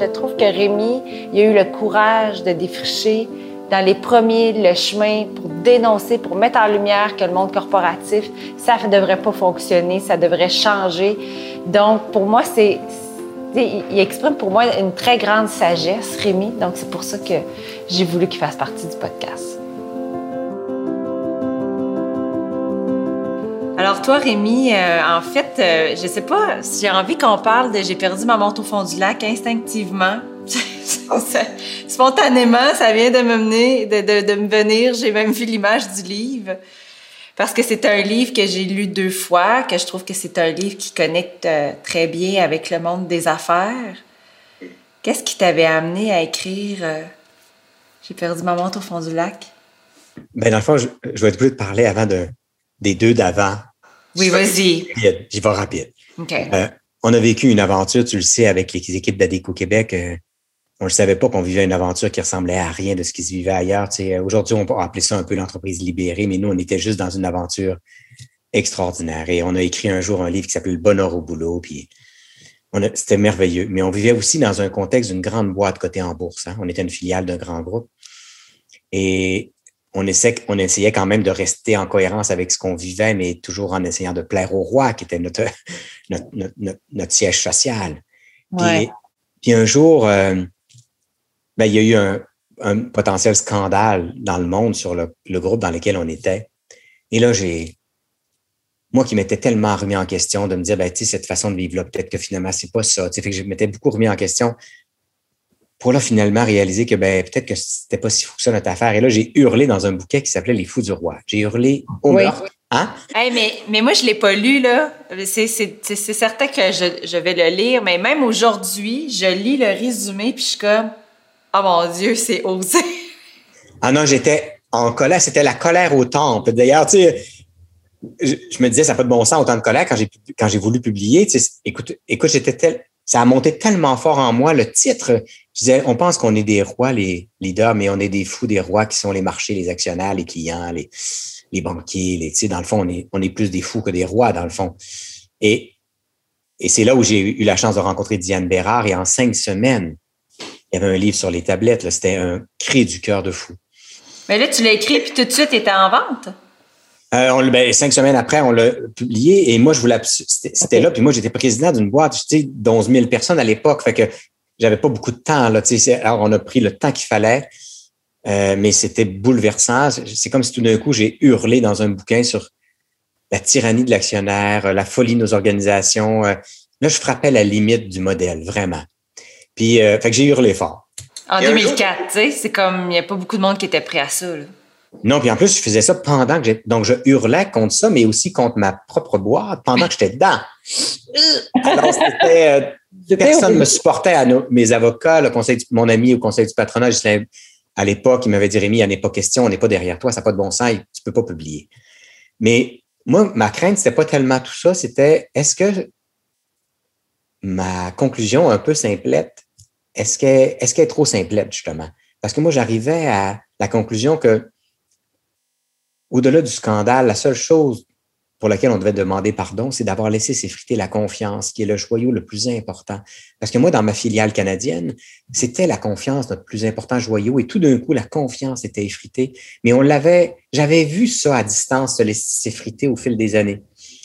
Je trouve que Rémi, il a eu le courage de défricher dans les premiers le chemin pour dénoncer, pour mettre en lumière que le monde corporatif, ça ne devrait pas fonctionner, ça devrait changer. Donc, pour moi, c'est. Il exprime pour moi une très grande sagesse, Rémi. Donc, c'est pour ça que j'ai voulu qu'il fasse partie du podcast. Alors toi, Rémi, euh, en fait, euh, je sais pas si j'ai envie qu'on parle de J'ai perdu ma montre au fond du lac instinctivement. Spontanément, ça vient de me mener, de, me venir. J'ai même vu l'image du livre. Parce que c'est un livre que j'ai lu deux fois, que je trouve que c'est un livre qui connecte euh, très bien avec le monde des affaires. Qu'est-ce qui t'avait amené à écrire J'ai perdu ma montre au fond du lac? Ben, dans le fond, je, vais être obligé de parler avant de, des deux d'avant oui, vas-y. J'y vais rapide. Euh, on a vécu une aventure, tu le sais, avec les équipes d'Adeco Québec. Euh, on ne savait pas qu'on vivait une aventure qui ressemblait à rien de ce qui se vivait ailleurs. Aujourd'hui, on peut appeler ça un peu l'entreprise libérée, mais nous, on était juste dans une aventure extraordinaire. Et on a écrit un jour un livre qui s'appelle Le bonheur au boulot. Puis c'était merveilleux. Mais on vivait aussi dans un contexte d'une grande boîte cotée en bourse. Hein. On était une filiale d'un grand groupe. Et on, on essayait quand même de rester en cohérence avec ce qu'on vivait, mais toujours en essayant de plaire au roi, qui était notre, notre, siège social. Puis, un jour, euh, ben, il y a eu un, potentiel scandale dans le monde sur le, groupe dans lequel on était. Et là, j'ai, moi qui m'étais tellement remis en question de me dire, ben, tu sais, cette façon de vivre-là, peut-être que finalement, c'est pas ça. fait que je m'étais beaucoup remis en question pour là finalement réaliser que ben peut-être que c'était pas si fou que ça notre affaire. Et là, j'ai hurlé dans un bouquet qui s'appelait Les Fous du Roi. J'ai hurlé au oui. Hein? mais, mais moi, je l'ai pas lu, là. C'est certain que je, je, vais le lire, mais même aujourd'hui, je lis le résumé, puis je suis comme Oh mon Dieu, c'est osé. Ah non, j'étais en colère, c'était la colère au temple. D'ailleurs, tu sais, je, me disais, ça n'a pas de bon sens, autant de colère quand j'ai quand j'ai voulu publier. Tu sais, écoute, écoute, j'étais tel, ça a monté tellement fort en moi. Le titre, je disais, on pense qu'on est des rois, les leaders, mais on est des fous des rois qui sont les marchés, les actionnaires, les clients, les, banquiers. Les, dans le fond, on est, plus des fous que des rois, dans le fond. Et, c'est là où j'ai eu la chance de rencontrer Diane Bérard. Et en cinq semaines, il y avait un livre sur les tablettes. C'était un cri du cœur de fou. Mais là, tu l'as écrit, puis tout de suite, était en vente? Euh, on, ben, cinq semaines après, on l'a publié et moi, je voulais, c'était là. Puis moi, j'étais président d'une boîte, tu sais, d'11 000 personnes à l'époque. Fait que j'avais pas beaucoup de temps, là, tu sais. Alors, on a pris le temps qu'il fallait, euh, mais c'était bouleversant. C'est comme si tout d'un coup, j'ai hurlé dans un bouquin sur la tyrannie de l'actionnaire, la folie de nos organisations. Euh, là, je frappais la limite du modèle, vraiment. Puis, fait que j'ai hurlé fort. En 2004, tu sais, c'est comme, il n'y a pas beaucoup de monde qui était prêt à ça, là. Non, puis en plus, je faisais ça pendant que j'ai. Donc, je hurlais contre ça, mais aussi contre ma propre boîte pendant que j'étais dedans. Alors, c'était. Euh, personne ne me supportait à mes avocats, le conseil mon ami au conseil du patronat, à l'époque, il m'avait dit Rémi, il a pas question, on n'est pas derrière toi, ça n'a pas de bon sens, tu ne peux pas publier. Mais moi, ma crainte, c'était pas tellement tout ça, c'était est-ce que ma conclusion un peu simplette, est-ce qu'elle est, est trop simplette, justement? Parce que moi, j'arrivais à la conclusion que au-delà du scandale, la seule chose pour laquelle on devait demander pardon, c'est d'avoir laissé s'effriter la confiance, qui est le joyau le plus important. Parce que moi, dans ma filiale canadienne, c'était la confiance notre plus important joyau, et tout d'un coup, la confiance était effritée. Mais on l'avait, j'avais vu ça à distance se laisser s'effriter au fil des années.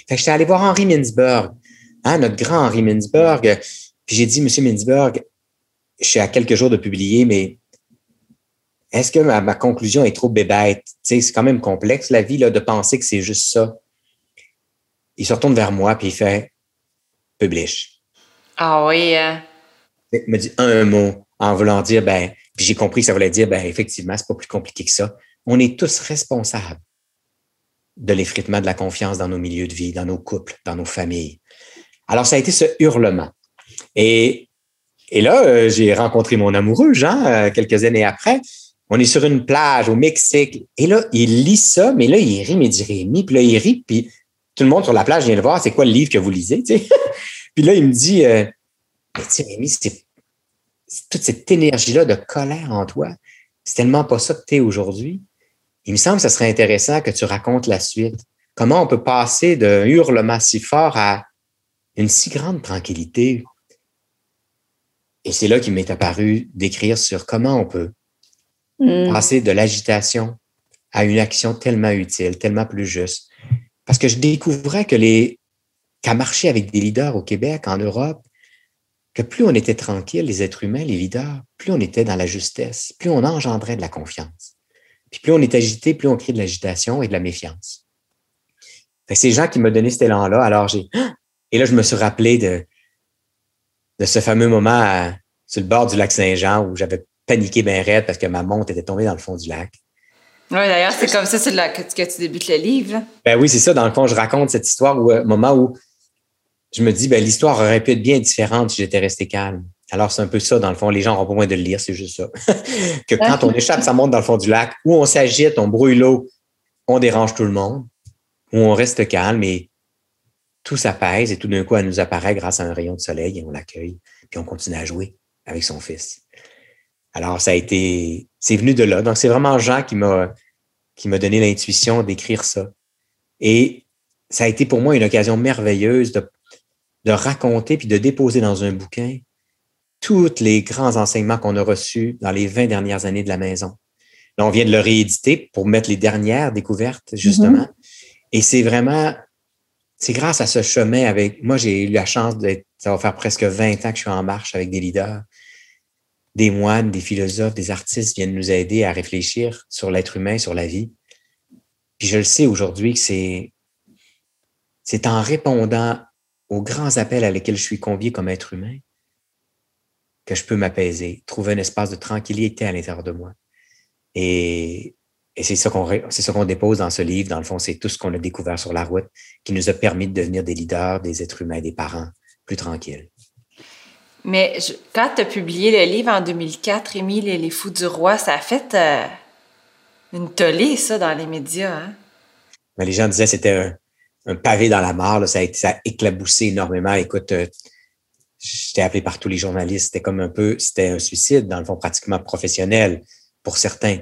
Fait que j'étais allé voir Henri Mintzberg, hein, notre grand Henri Mintzberg, puis j'ai dit, Monsieur Mintzberg, je suis à quelques jours de publier, mais est-ce que ma, conclusion est trop bébête? c'est quand même complexe, la vie, là, de penser que c'est juste ça. Il se retourne vers moi, puis il fait Publish. Ah oui. Hein? Il me dit un mot en voulant dire, ben, puis j'ai compris que ça voulait dire, ben, effectivement, c'est pas plus compliqué que ça. On est tous responsables de l'effritement de la confiance dans nos milieux de vie, dans nos couples, dans nos familles. Alors, ça a été ce hurlement. Et, et là, euh, j'ai rencontré mon amoureux, Jean, euh, quelques années après, on est sur une plage au Mexique. Et là, il lit ça, mais là, il rit, mais il dit Rémi. Puis là, il rit, puis tout le monde sur la plage vient le voir. C'est quoi le livre que vous lisez? puis là, il me dit euh, tu sais, Rémi, c'est toute cette énergie-là de colère en toi. C'est tellement pas ça que tu es aujourd'hui. Il me semble que ce serait intéressant que tu racontes la suite. Comment on peut passer d'un hurlement si fort à une si grande tranquillité. Et c'est là qu'il m'est apparu d'écrire sur comment on peut mm. passer de l'agitation à une action tellement utile, tellement plus juste. Parce que je découvrais que les qu'à marcher avec des leaders au Québec, en Europe, que plus on était tranquille, les êtres humains, les leaders, plus on était dans la justesse, plus on engendrait de la confiance. Puis plus on est agité, plus on crée de l'agitation et de la méfiance. C'est ces gens qui m'ont donné cet élan-là. Alors j'ai et là je me suis rappelé de de ce fameux moment sur le bord du lac Saint-Jean où j'avais paniqué bien raide parce que ma montre était tombée dans le fond du lac. Oui, d'ailleurs, c'est comme ça que, que, tu débutes le livre. Ben oui, c'est ça. Dans le fond, je raconte cette histoire au euh, moment où je me dis, ben, l'histoire aurait pu être bien différente si j'étais resté calme. Alors, c'est un peu ça, dans le fond. Les gens n'auront pas besoin de le lire, c'est juste ça. que quand on échappe sa montre dans le fond du lac, où on s'agite, on brouille l'eau, on dérange tout le monde, où on reste calme et tout s'apaise et tout d'un coup, elle nous apparaît grâce à un rayon de soleil et on l'accueille, puis on continue à jouer avec son fils. Alors, ça a été, c'est venu de là. Donc, c'est vraiment Jean qui m'a, qui m'a donné l'intuition d'écrire ça. Et ça a été pour moi une occasion merveilleuse de, de raconter puis de déposer dans un bouquin tous les grands enseignements qu'on a reçus dans les 20 dernières années de la maison. Là, on vient de le rééditer pour mettre les dernières découvertes, justement. Mm-hmm. Et c'est vraiment, c'est grâce à ce chemin avec, moi, j'ai eu la chance d'être, ça va faire presque 20 ans que je suis en marche avec des leaders des moines, des philosophes, des artistes viennent nous aider à réfléchir sur l'être humain, sur la vie. Puis je le sais aujourd'hui que c'est, c'est en répondant aux grands appels à lesquels je suis convié comme être humain que je peux m'apaiser, trouver un espace de tranquillité à l'intérieur de moi. Et, et c'est ça qu'on c'est ça qu'on dépose dans ce livre. Dans le fond, c'est tout ce qu'on a découvert sur la route qui nous a permis de devenir des leaders, des êtres humains, des parents plus tranquilles. Mais quand tu as publié le livre en 2004, Émile et les fous du roi, ça a fait euh, une tollée, ça, dans les médias. Hein? les gens disaient que c'était un, pavé dans la mare. Ça, a, ça éclaboussé énormément. Écoute, euh, j'étais appelé par tous les journalistes. C'était comme un peu, c'était un suicide, dans le fond, pratiquement professionnel pour certains.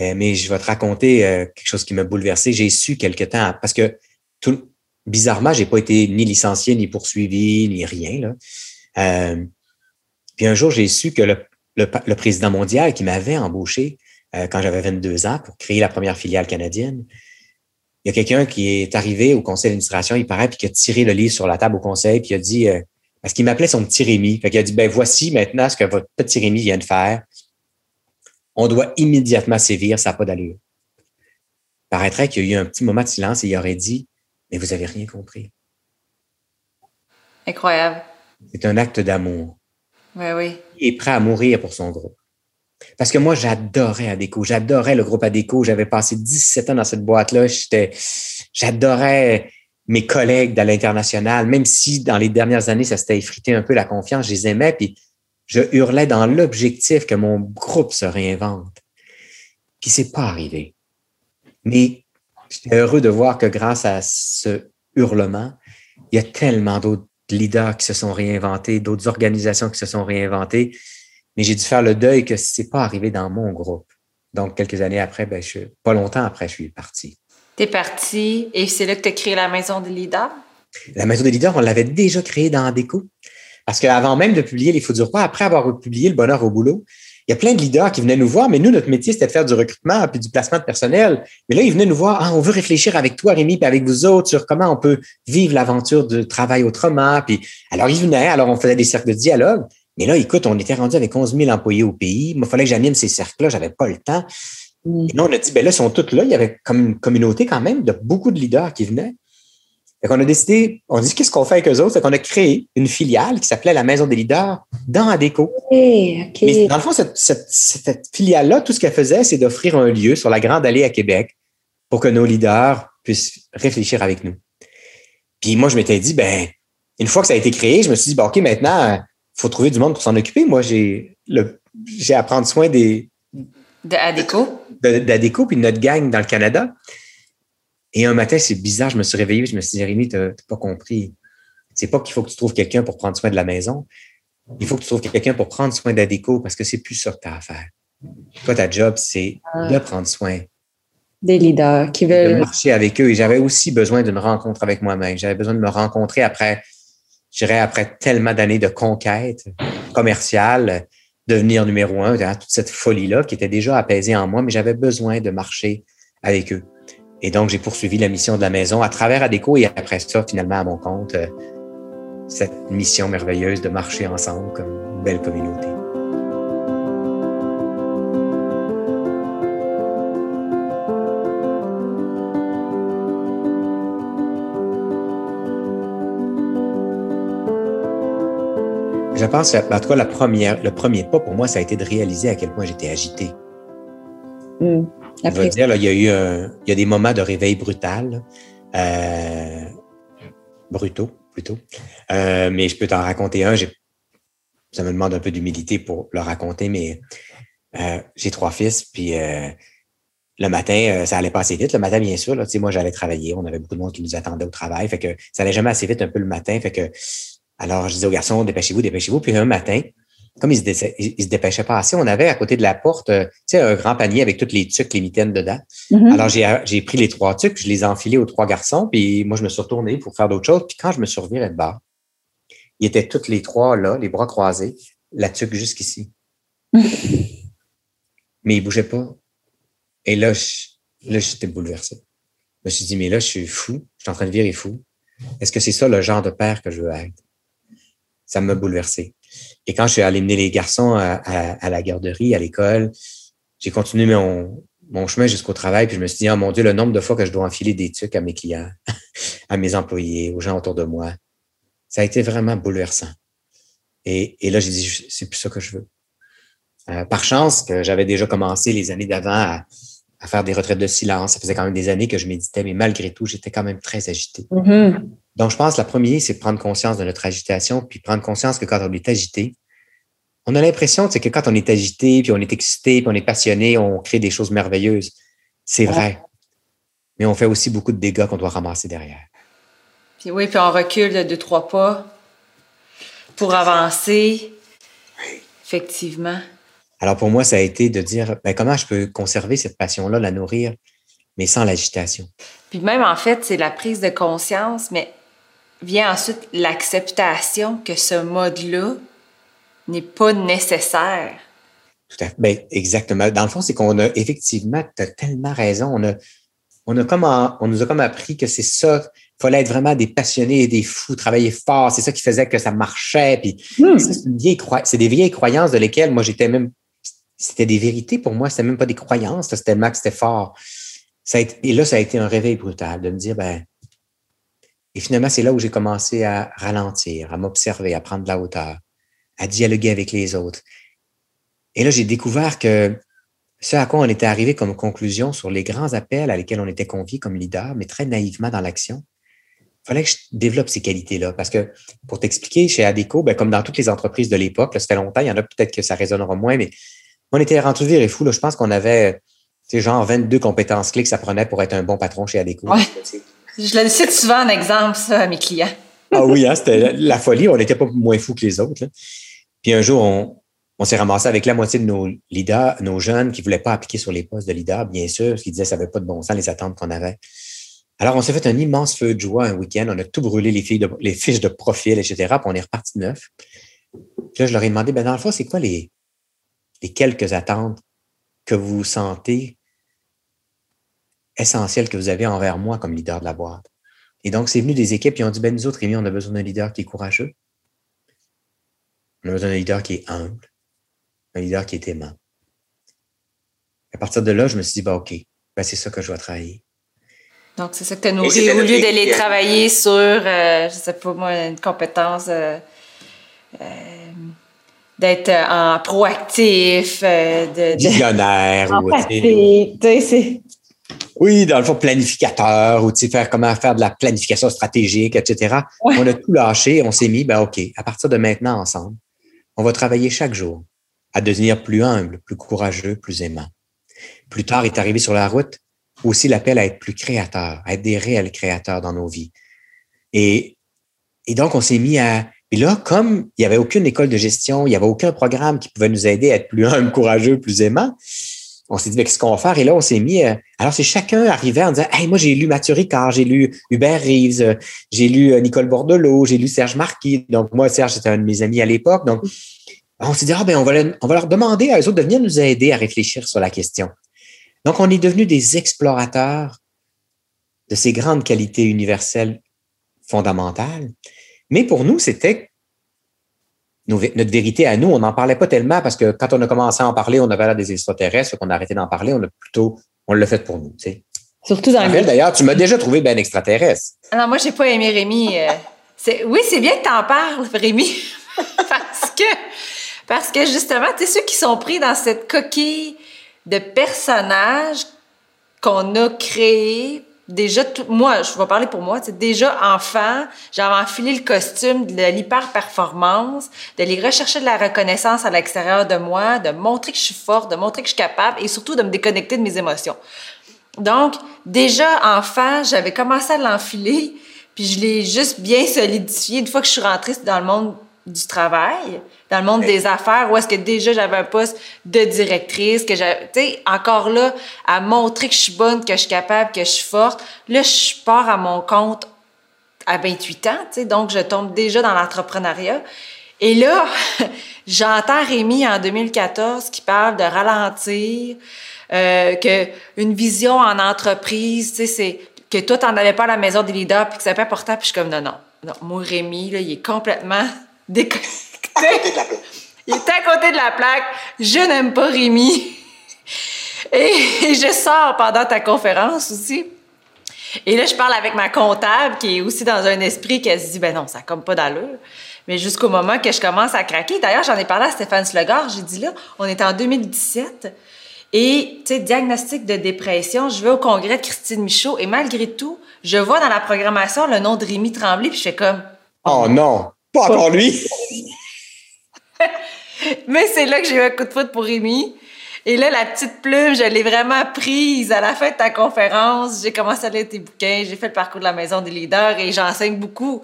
Euh, mais je vais te raconter quelque chose qui m'a bouleversé. J'ai su quelque temps, parce que tout, bizarrement, j'ai pas été ni licencié, ni poursuivi, ni rien. Euh, puis un jour, j'ai su que le, président mondial qui m'avait embauché euh, quand j'avais 22 ans pour créer la première filiale canadienne, il y a quelqu'un qui est arrivé au conseil d'administration, il paraît, puis qui a tiré le livre sur la table au conseil, puis il a dit, euh, parce qu'il m'appelait son petit Rémi, fait a dit, ben voici maintenant ce que votre petit Rémi vient de faire. On doit immédiatement sévir, ça n'a pas d'allure. paraîtrait qu'il y a eu un petit moment de silence et il aurait dit, mais vous avez rien compris. Incroyable. C'est un acte d'amour. Oui, oui. Il est prêt à mourir pour son groupe. Parce que moi, j'adorais Adéco. J'adorais le groupe Adéco. J'avais passé 17 ans dans cette boîte-là. j'adorais mes collègues de l'international, même si dans les dernières années, ça s'était effrité un peu la confiance, je les aimais, puis je hurlais dans l'objectif que mon groupe se réinvente. Puis c'est pas arrivé. Mais j'étais heureux de voir que grâce à ce hurlement, il y a tellement d'autres leaders qui se sont réinventés, d'autres organisations qui se sont réinventées. Mais j'ai dû faire le deuil que ce n'est pas arrivé dans mon groupe. Donc, quelques années après, ben, je, pas longtemps après, je suis parti. Tu es parti et c'est là que tu as créé la Maison des leaders? La Maison des leaders, on l'avait déjà créée dans Déco. Parce qu'avant même de publier Les Fous du Roi, après avoir publié Le Bonheur au boulot, il y a plein de leaders qui venaient nous voir, mais nous, notre métier, c'était de faire du recrutement puis du placement de personnel. Mais là, ils venaient nous voir, ah, on veut réfléchir avec toi, Rémi, puis avec vous autres sur comment on peut vivre l'aventure de travail autrement. Puis, alors, ils venaient, alors on faisait des cercles de dialogue. Mais là, écoute, on était rendu avec 11 000 employés au pays. Il fallait que j'anime ces cercles-là, j'avais pas le temps. Mm. Et là, on a dit, ben là, ils sont tous là. Il y avait comme une communauté quand même de beaucoup de leaders qui venaient. Fait qu'on a décidé, on dit qu'est-ce qu'on fait avec eux autres? Fait qu'on a créé une filiale qui s'appelait la Maison des leaders dans Adeco. Mais dans le fond, cette, cette, filiale-là, tout ce qu'elle faisait, c'est d'offrir un lieu sur la Grande Allée à Québec pour que nos leaders puissent réfléchir avec nous. Puis moi, je m'étais dit, ben, une fois que ça a été créé, je me suis dit, ben, OK, maintenant, il faut trouver du monde pour s'en occuper. Moi, j'ai le, j'ai à prendre soin des. D'Adeco. D'Adeco, puis de notre gang dans le Canada. Et un matin, c'est bizarre, je me suis réveillé, je me suis dit, Rémi, tu n'as pas compris. C'est pas qu'il faut que tu trouves quelqu'un pour prendre soin de la maison. Il faut que tu trouves quelqu'un pour prendre soin d'Adéco parce que c'est plus ça que tu as à faire. Toi, ta job, c'est de prendre soin. Des leaders qui veulent. De marcher avec eux. Et j'avais aussi besoin d'une rencontre avec moi-même. J'avais besoin de me rencontrer après, je dirais, après tellement d'années de conquête. commercial, devenir numéro un, toute cette folie-là qui était déjà apaisée en moi, mais j'avais besoin de marcher avec eux. Et donc, j'ai poursuivi la mission de la maison à travers Adéco et après ça, finalement, à mon compte, euh, cette mission merveilleuse de marcher ensemble comme une belle communauté. Je pense, en tout cas, la première, le premier pas pour moi, ça a été de réaliser à quel point j'étais agité. Mm. Je veux dire, là, il y a eu il y a des moments de réveil brutal, euh, brutaux plutôt. Euh, mais je peux t'en raconter un. Ça me demande un peu d'humilité pour le raconter, mais euh, j'ai trois fils, puis le matin, ça allait pas assez vite. Le matin, bien sûr, là, moi, j'allais travailler. On avait beaucoup de monde qui nous attendait au travail. Fait que ça allait jamais assez vite un peu le matin. Fait que alors, je disais aux garçons, dépêchez-vous, dépêchez-vous. Puis un matin, comme ils se, se dépêchaient pas assez, on avait à côté de la porte, euh, tu sais, un grand panier avec toutes les tucs, les mitaines dedans. Mm-hmm. Alors, j'ai pris les trois tucs, je les ai enfilés aux trois garçons, puis moi, je me suis retourné pour faire d'autres choses. Puis quand je me suis reviré de bas, ils étaient toutes les trois là, les bras croisés, la tuque jusqu'ici. mais ils bougeaient pas. Et là, là, j'étais bouleversé. Je me suis dit, mais là, je suis fou. Je suis en train de virer fou. Est-ce que c'est ça le genre de père que je veux être? ça m'a bouleversé. Et quand je suis allé mener les garçons à, la garderie, à l'école, j'ai continué mon, chemin jusqu'au travail, puis je me suis dit, oh mon Dieu, le nombre de fois que je dois enfiler des trucs à mes clients, à mes employés, aux gens autour de moi, ça a été vraiment bouleversant. Et, là, j'ai dit, c'est plus ça que je veux. Euh, par chance que j'avais déjà commencé les années d'avant à, à, faire des retraites de silence. Ça faisait quand même des années que je méditais, mais malgré tout, j'étais quand même très agité. Mm-hmm. Donc, je pense que la première, c'est prendre conscience de notre agitation, puis prendre conscience que quand on est agité, on a l'impression que quand on est agité, puis on est excité, puis on est passionné, on crée des choses merveilleuses. C'est vrai. Mais on fait aussi beaucoup de dégâts qu'on doit ramasser derrière. Puis oui, puis on recule de deux, trois pas pour avancer. Oui. Effectivement. Alors pour moi, ça a été de dire ben, comment je peux conserver cette passion-là, la nourrir, mais sans l'agitation? Puis même en fait, c'est la prise de conscience, mais vient ensuite l'acceptation que ce mode-là n'est pas nécessaire. Tout à fait. Ben, exactement. Dans le fond, c'est qu'on a effectivement, tu as tellement raison. On, a, on, a comme on nous a comme appris que c'est ça. Il fallait être vraiment des passionnés et des fous, travailler fort. C'est ça qui faisait que ça marchait. Puis hmm. c'est des vieilles croyances de lesquelles moi j'étais même. C'était des vérités pour moi, c'était même pas des croyances, c'était tellement que c'était fort. Ça a été, et là, ça a été un réveil brutal de me dire, ben, et finalement, c'est là où j'ai commencé à ralentir, à m'observer, à prendre de la hauteur, à dialoguer avec les autres. Et là, j'ai découvert que ce à quoi on était arrivé comme conclusion sur les grands appels à lesquels on était conviés comme leader, mais très naïvement dans l'action, il fallait que je développe ces qualités-là. Parce que pour t'expliquer, chez ADECO, ben, comme dans toutes les entreprises de l'époque, ça fait longtemps, il y en a peut-être que ça résonnera moins, mais on était rentré et fou. Là, je pense qu'on avait genre 22 compétences clés que ça prenait pour être un bon patron chez ADECO. Je le cite souvent en exemple, ça, à mes clients. ah oui, hein, c'était la folie. On n'était pas moins fous que les autres. Puis un jour, on, s'est ramassé avec la moitié de nos leaders, nos jeunes qui ne voulaient pas appliquer sur les postes de leader, bien sûr, qu'ils disaient que ça n'avait pas de bon sens, les attentes qu'on avait. Alors, on s'est fait un immense feu de joie un week-end. On a tout brûlé, les, fiches de profil, etc. Puis on est reparti neuf. Puis là, je leur ai demandé, ben, dans le fond, c'est quoi les quelques attentes que vous sentez essentiel que vous avez envers moi comme leader de la boîte. Et donc, c'est venu des équipes qui ont dit, ben, nous autres, Rémi, on a besoin d'un leader qui est courageux. On a besoin d'un leader qui est humble, un leader qui est aimant. À partir de là, je me suis dit, bah, OK, ben, c'est ça que je dois travailler. Donc, c'est ça que tu as nourri. Au lieu d'aller travailler sur, euh, je sais pas moi, une compétence euh, euh, d'être en proactif, de, visionnaire. ou, oui, dans le fond, planificateur ou faire comment faire de la planification stratégique, etc. On a tout lâché, on s'est mis, ben OK, à partir de maintenant, ensemble, on va travailler chaque jour à devenir plus humble, plus courageux, plus aimant. Plus tard est arrivé sur la route aussi l'appel à être plus créateur, à être des réels créateurs dans nos vies. Et, et donc, on s'est mis à... Et là, comme il n'y avait aucune école de gestion, il n'y avait aucun programme qui pouvait nous aider à être plus humble, courageux, plus aimant, on s'est dit, ben, qu'est-ce qu'on va faire? Et là, on s'est mis. Euh, alors, c'est chacun arrivait en disant, hey, moi, j'ai lu Mathieu Ricard, j'ai lu Hubert Reeves, euh, j'ai lu euh, Nicole Bordelot, j'ai lu Serge Marquis. Donc, moi, Serge, c'était un de mes amis à l'époque. Donc, on s'est dit, ah, ben, on va, on va leur demander à eux autres de venir nous aider à réfléchir sur la question. Donc, on est devenus des explorateurs de ces grandes qualités universelles fondamentales. Mais pour nous, c'était notre vérité à nous. On n'en parlait pas tellement parce que quand on a commencé à en parler, on avait l'air des extraterrestres, qu'on a arrêté d'en parler, on a plutôt, on l'a fait pour nous. Tu sais. Surtout dans le. D'ailleurs, tu m'as déjà trouvé bien extraterrestre. Non, moi, j'ai pas aimé Rémi. Euh, oui, c'est bien que tu en parles, Rémi. parce que, parce que justement, tu sais, ceux qui sont pris dans cette coquille de personnages qu'on a créés déjà, moi, je vais parler pour moi, déjà enfant, j'avais enfilé le costume de l'hyper-performance, de les rechercher de la reconnaissance à l'extérieur de moi, de montrer que je suis forte, de montrer que je suis capable et surtout de me déconnecter de mes émotions. Donc, déjà enfant, j'avais commencé à l'enfiler, puis je l'ai juste bien solidifié une fois que je suis rentrée dans le monde du travail, dans le monde des affaires, où est-ce que déjà j'avais un poste de directrice, que j'ai, tu sais, encore là, à montrer que je suis bonne, que je suis capable, que je suis forte. Là, je pars à mon compte à 28 ans, tu sais, donc je tombe déjà dans l'entrepreneuriat. Et là, j'entends Rémi en 2014 qui parle de ralentir, euh, que une vision en entreprise, tu sais, c'est que toi, t'en avais pas à la maison des leaders, puis que c'est pas important, puis je suis comme, non, non, non, moi, Rémi, là, il est complètement déconnecté. Il est à côté de la plaque. Je n'aime pas Rémi. Et, je sors pendant ta conférence aussi. Et là, je parle avec ma comptable qui est aussi dans un esprit qui se dit, ben non, ça comme pas d'allure. Mais jusqu'au moment que je commence à craquer. D'ailleurs, j'en ai parlé à Stéphane Slegar. J'ai dit là, on est en 2017. Et, tu sais, diagnostic de dépression, je vais au congrès de Christine Michaud et malgré tout, je vois dans la programmation le nom de Rémi Tremblay puis je fais comme... Oh non! Pas encore lui! Mais c'est là que j'ai eu un coup de foot pour Rémi. Et là, la petite plume, je l'ai vraiment prise à la fin de ta conférence. J'ai commencé à lire tes bouquins, j'ai fait le parcours de la maison des leaders et j'enseigne beaucoup.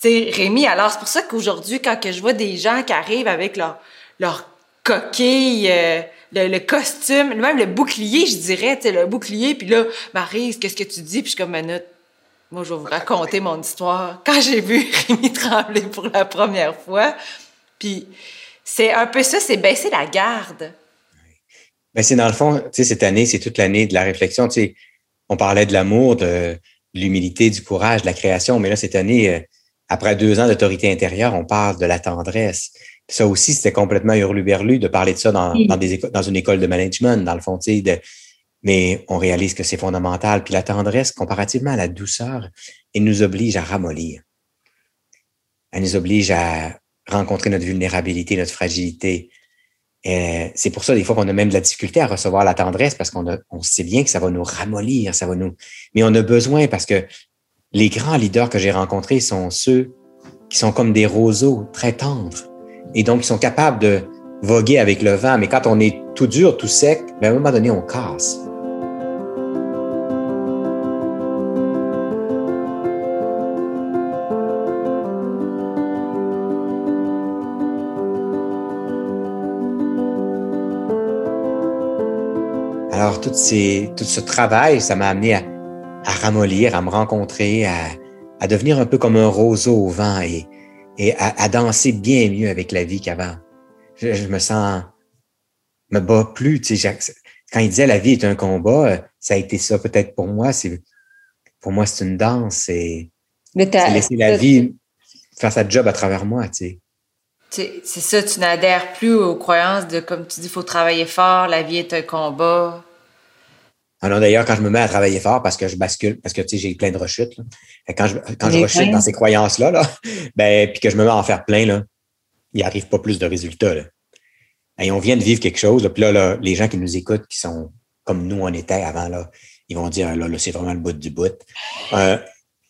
Tu sais, Rémi, alors c'est pour ça qu'aujourd'hui, quand que je vois des gens qui arrivent avec leur, leur coquille, euh, le, costume, même le bouclier, je dirais, tu sais, le bouclier, puis là, Marie, qu'est-ce que tu dis? Puis je suis comme, minute, moi, je vais vous raconter mon histoire. Quand j'ai vu Rémi trembler pour la première fois, puis c'est un peu ça, c'est baisser la garde. Ben, c'est dans le fond, tu sais, cette année, c'est toute l'année de la réflexion. Tu sais, on parlait de l'amour, de, l'humilité, du courage, de la création, mais là, cette année, euh, après deux ans d'autorité intérieure, on parle de la tendresse. ça aussi, c'était complètement hurluberlu de parler de ça dans, dans, des dans une école de management, dans le fond, tu sais, de, mais on réalise que c'est fondamental. Puis la tendresse, comparativement à la douceur, elle nous oblige à ramollir. Elle nous oblige à rencontrer notre vulnérabilité, notre fragilité. C'est pour ça, des fois, qu'on a même de la difficulté à recevoir la tendresse parce qu'on on sait bien que ça va nous ramollir, ça va nous. Mais on a besoin parce que les grands leaders que j'ai rencontrés sont ceux qui sont comme des roseaux très tendres et donc ils sont capables de voguer avec le vent. Mais quand on est tout dur, tout sec, ben, à un moment donné, on casse. Alors, tout, ce travail, ça m'a amené à, ramollir, à me rencontrer, à, devenir un peu comme un roseau au vent et à, danser bien mieux avec la vie qu'avant. Je, me sens, me bats plus. Tu sais, quand il disait la vie est un combat, euh, ça a été ça peut-être pour moi. C'est pour moi c'est une danse. C'est laisser la vie faire sa job à travers moi. Tu sais. C'est ça, tu n'adhères plus aux croyances de, comme tu dis, il faut travailler fort, la vie est un combat. Alors d'ailleurs, quand je me mets à travailler fort parce que je bascule, parce que tu sais, j'ai plein de rechutes, là. quand je, quand je rechute dans ces croyances-là, là, ben, puis que je me mets à en faire plein, là, il arrive pas plus de résultats. Là. Et on vient de vivre quelque chose, là, puis là, là, les gens qui nous écoutent, qui sont comme nous on était avant, là, ils vont dire là, là c'est vraiment le bout du bout. Euh,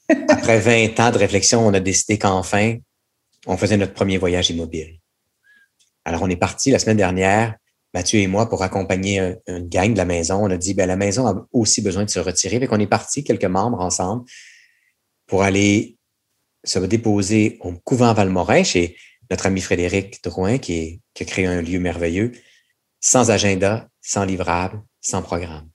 après 20 ans de réflexion, on a décidé qu'enfin, on faisait notre premier voyage immobile. Alors, on est parti la semaine dernière Mathieu et moi, pour accompagner une gang de la maison, on a dit, ben, la maison a aussi besoin de se retirer. Fait qu'on est parti, quelques membres ensemble, pour aller se déposer au couvent Valmorin chez notre ami Frédéric Drouin, qui, qui a créé un lieu merveilleux, sans agenda, sans livrable, sans programme.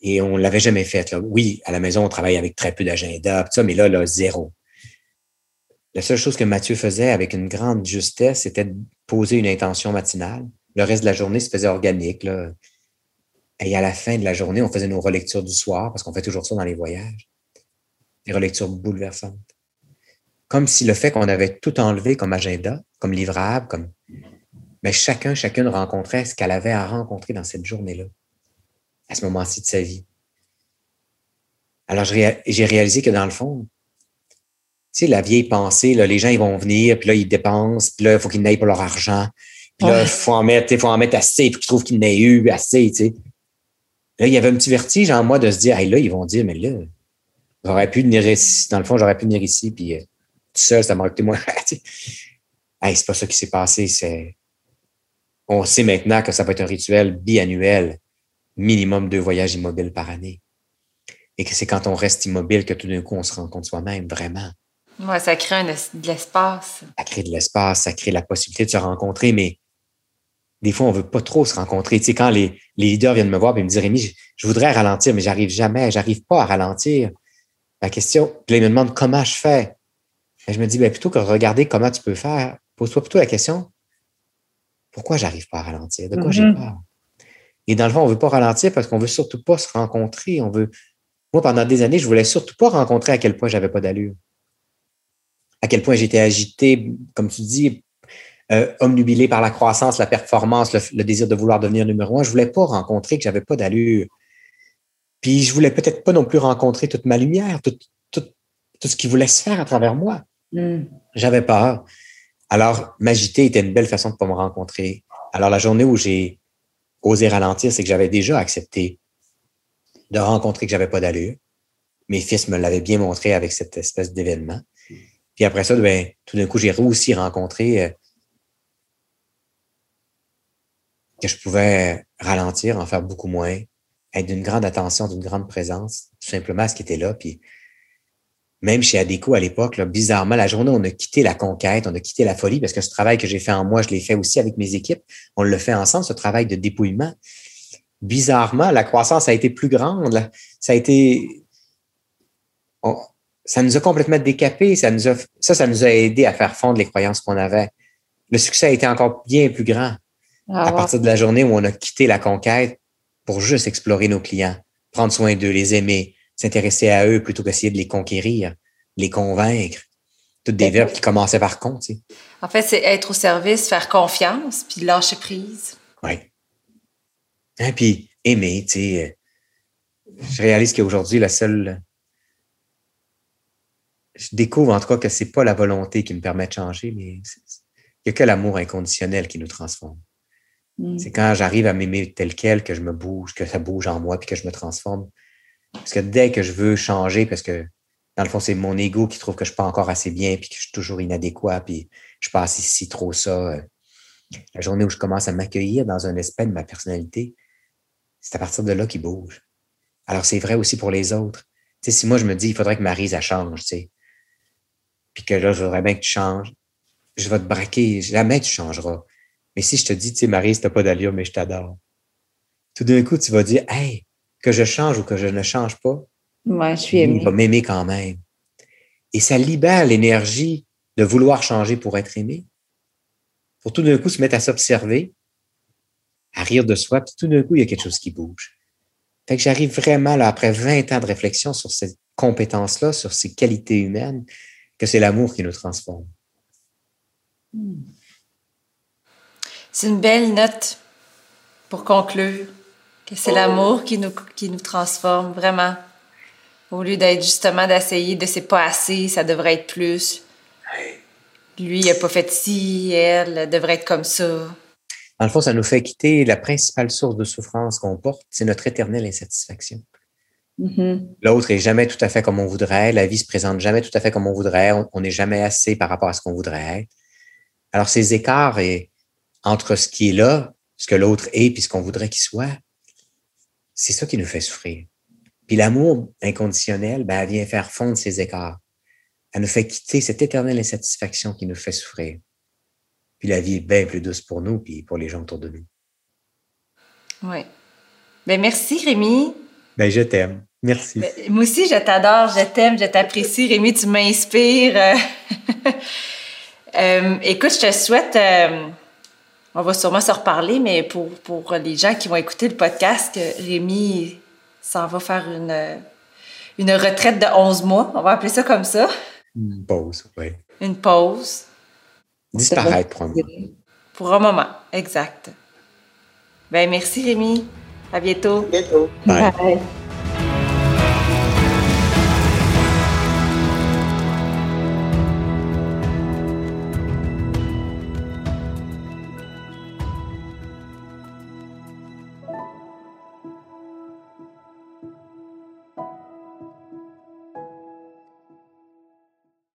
Et on l'avait jamais fait. Oui, à la maison, on travaille avec très peu d'agenda, mais là, là, zéro. La seule chose que Mathieu faisait avec une grande justesse, c'était de poser une intention matinale. Le reste de la journée se faisait organique. Et à la fin de la journée, on faisait nos relectures du soir, parce qu'on fait toujours ça dans les voyages. Des relectures bouleversantes. Comme si le fait qu'on avait tout enlevé comme agenda, comme livrable, comme. Mais chacun, chacune rencontrait ce qu'elle avait à rencontrer dans cette journée-là, à ce moment-ci de sa vie. Alors, j'ai réalisé que dans le fond, tu sais, la vieille pensée, là, les gens, ils vont venir, puis là, ils dépensent, puis là, il faut qu'ils n'aillent pour leur argent. Puis là, il faut en mettre, faut en mettre assez, puis qu'ils trouvent qu'ils n'aient eu assez, tu sais. Là, il y avait un petit vertige en moi de se dire, hey, là, ils vont dire, mais là, j'aurais pu venir ici. Dans le fond, j'aurais pu venir ici, puis euh, seul, ça m'aurait coûté moins. hey, c'est pas ça qui s'est passé. C'est, on sait maintenant que ça peut être un rituel biannuel, minimum deux voyages immobiles par année. Et que c'est quand on reste immobile que tout d'un coup, on se rend compte soi-même, vraiment. Oui, ça crée de l'espace. Ça crée de l'espace, ça crée la possibilité de se rencontrer, mais des fois, on veut pas trop se rencontrer. Tu sais, quand les, leaders viennent me voir et me disent, Rémi, je, voudrais ralentir, mais j'arrive jamais, j'arrive pas à ralentir. La question, puis ils me demandent comment je fais? Je me dis, ben, plutôt que de regarder comment tu peux faire, pose-toi plutôt la question, pourquoi j'arrive pas à ralentir? De quoi j'ai mm-hmm. peur? Et dans le fond, on veut pas ralentir parce qu'on veut surtout pas se rencontrer. On veut, moi, pendant des années, je voulais surtout pas rencontrer à quel point j'avais pas d'allure. À quel point j'étais agité, comme tu dis, euh, omnubilé par la croissance, la performance, le, désir de vouloir devenir numéro un. Je voulais pas rencontrer que j'avais pas d'allure. Puis je voulais peut-être pas non plus rencontrer toute ma lumière, tout, tout, tout ce qui voulait se faire à travers moi. Mm. J'avais peur. Alors, m'agiter était une belle façon de pas me rencontrer. Alors, la journée où j'ai osé ralentir, c'est que j'avais déjà accepté de rencontrer que j'avais pas d'allure. Mes fils me l'avaient bien montré avec cette espèce d'événement. Puis après ça, ben, tout d'un coup, j'ai réussi à rencontrer euh, que je pouvais ralentir, en faire beaucoup moins, être d'une grande attention, d'une grande présence, tout simplement à ce qui était là. Puis même chez Adéco à l'époque, bizarrement, la journée, on a quitté la conquête, on a quitté la folie, parce que ce travail que j'ai fait en moi, je l'ai fait aussi avec mes équipes. On le fait ensemble, ce travail de dépouillement. Bizarrement, la croissance a été plus grande. Ça a été. ça nous a complètement décapé. Ça, nous a, ça, ça nous a aidé à faire fondre les croyances qu'on avait. Le succès a été encore bien plus grand. Ah, à partir de la journée où on a quitté la conquête pour juste explorer nos clients, prendre soin d'eux, les aimer, s'intéresser à eux plutôt qu'essayer de les conquérir, les convaincre. Toutes des verbes qui commençaient par contre. En fait, c'est être au service, faire confiance, puis lâcher prise. Oui. Et hein, puis aimer, tu sais. Je réalise qu'aujourd'hui, la seule. Je découvre en tout cas que c'est pas la volonté qui me permet de changer, mais il n'y a que l'amour inconditionnel qui nous transforme. Mm. C'est quand j'arrive à m'aimer tel quel que je me bouge, que ça bouge en moi, puis que je me transforme. Parce que dès que je veux changer, parce que dans le fond, c'est mon ego qui trouve que je ne suis pas encore assez bien, puis que je suis toujours inadéquat, puis je passe ici trop ça. Euh, la journée où je commence à m'accueillir dans un aspect de ma personnalité, c'est à partir de là qu'il bouge. Alors, c'est vrai aussi pour les autres. Tu sais, si moi, je me dis, il faudrait que Marise, elle change, tu sais, puis que là, je voudrais bien que tu changes, je vais te braquer. Jamais tu changeras. Mais si je te dis, tu sais, Marie, t'as pas d'allure, mais je t'adore. Tout d'un coup, tu vas dire, hey, que je change ou que je ne change pas. Moi, je suis aimé. Il va m'aimer quand même. Et ça libère l'énergie de vouloir changer pour être aimé. Pour tout d'un coup se mettre à s'observer, à rire de soi, puis tout d'un coup, il y a quelque chose qui bouge. Fait que j'arrive vraiment, là, après 20 ans de réflexion sur cette compétence-là, sur ces qualités humaines, que c'est l'amour qui nous transforme. Hmm. C'est une belle note pour conclure que c'est l'amour qui nous, qui nous transforme vraiment. Au lieu d'être justement d'essayer de c'est pas assez, ça devrait être plus. Lui, il a pas fait ci, elle devrait être comme ça. Dans le fond, ça nous fait quitter la principale source de souffrance qu'on porte, c'est notre éternelle insatisfaction. Mm-hmm. L'autre est jamais tout à fait comme on voudrait, la vie se présente jamais tout à fait comme on voudrait, on n'est jamais assez par rapport à ce qu'on voudrait être. Alors, ces écarts et entre ce qui est là, ce que l'autre est, puis ce qu'on voudrait qu'il soit, c'est ça qui nous fait souffrir. Puis l'amour inconditionnel, ben, elle vient faire fondre ces écarts. Elle nous fait quitter cette éternelle insatisfaction qui nous fait souffrir. Puis la vie est bien plus douce pour nous, puis pour les gens autour de nous. Oui. Ben merci, Rémi. Ben, je t'aime. Merci. Ben, moi aussi, je t'adore, je t'aime, je t'apprécie. Rémi, tu m'inspires. Euh, écoute, je te souhaite, euh, on va sûrement se reparler, mais pour, pour les gens qui vont écouter le podcast, que Rémi s'en va faire une, une retraite de 11 mois. On va appeler ça comme ça. Une pause, oui. Une pause. Disparaître pour un moment. Pour un moment, exact. Ben merci Rémi. À bientôt. bientôt. Bye. Bye.